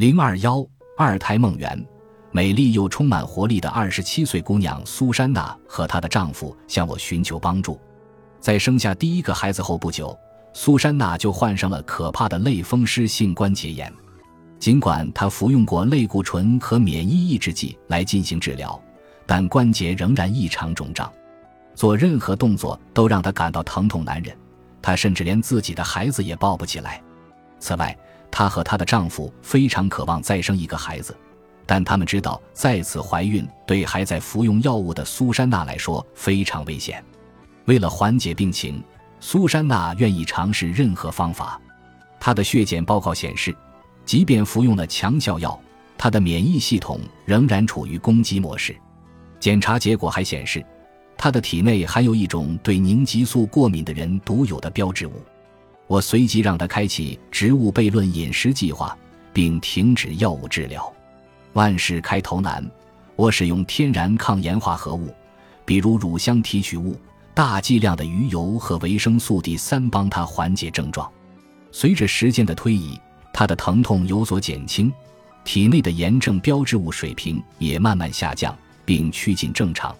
零二幺二胎梦圆，美丽又充满活力的二十七岁姑娘苏珊娜和她的丈夫向我寻求帮助。在生下第一个孩子后不久，苏珊娜就患上了可怕的类风湿性关节炎。尽管她服用过类固醇和免疫抑制剂来进行治疗，但关节仍然异常肿胀，做任何动作都让她感到疼痛难忍。她甚至连自己的孩子也抱不起来。此外，她和她的丈夫非常渴望再生一个孩子，但他们知道再次怀孕对还在服用药物的苏珊娜来说非常危险。为了缓解病情，苏珊娜愿意尝试任何方法。她的血检报告显示，即便服用了强效药，她的免疫系统仍然处于攻击模式。检查结果还显示，她的体内含有一种对凝集素过敏的人独有的标志物。我随即让他开启植物悖论饮食计划，并停止药物治疗。万事开头难，我使用天然抗炎化合物，比如乳香提取物。大剂量的鱼油和维生素 D 三帮他缓解症状。随着时间的推移，他的疼痛有所减轻，体内的炎症标志物水平也慢慢下降，并趋近正常。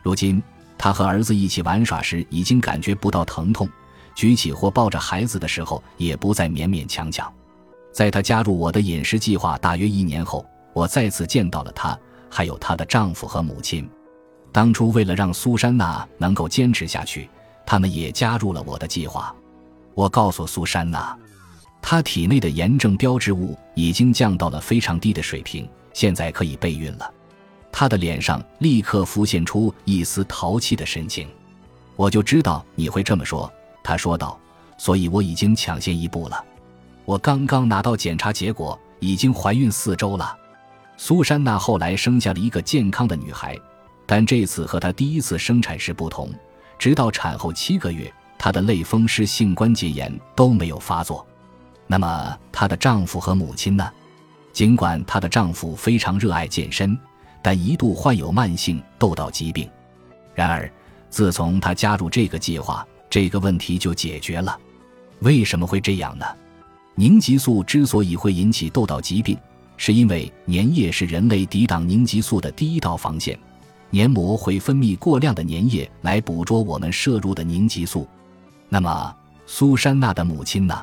如今，他和儿子一起玩耍时已经感觉不到疼痛，举起或抱着孩子的时候也不再勉勉强强。在他加入我的饮食计划大约一年后，我再次见到了他，还有她的丈夫和母亲。当初为了让苏珊娜能够坚持下去，他们也加入了我的计划。我告诉苏珊娜，她体内的炎症标志物已经降到了非常低的水平，现在可以备孕了。她的脸上立刻浮现出一丝淘气的神情。我就知道你会这么说，她说道，所以我已经抢先一步了。我刚刚拿到检查结果，已经怀孕四周了。苏珊娜后来生下了一个健康的女孩。但这次和她第一次生产时不同，直到产后七个月，她的类风湿性关节炎都没有发作。那么，她的丈夫和母亲呢？尽管她的丈夫非常热爱健身，但一度患有慢性窦道疾病。然而，自从她加入这个计划，这个问题就解决了。为什么会这样呢？凝集素之所以会引起痘痘疾病，是因为粘液是人类抵挡凝集素的第一道防线。黏膜会分泌过量的粘液来捕捉我们摄入的凝集素。那么，苏珊娜的母亲呢？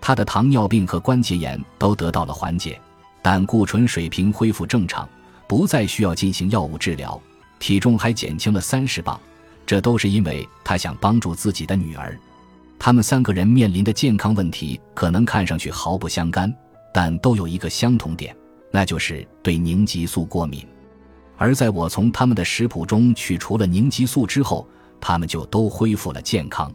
她的糖尿病和关节炎都得到了缓解，胆固醇水平恢复正常，不再需要进行药物治疗，体重还减轻了三十磅。这都是因为他想帮助自己的女儿。他们三个人面临的健康问题可能看上去毫不相干，但都有一个相同点，那就是对凝集素过敏。而在我从他们的食谱中取除了凝集素之后，他们就都恢复了健康。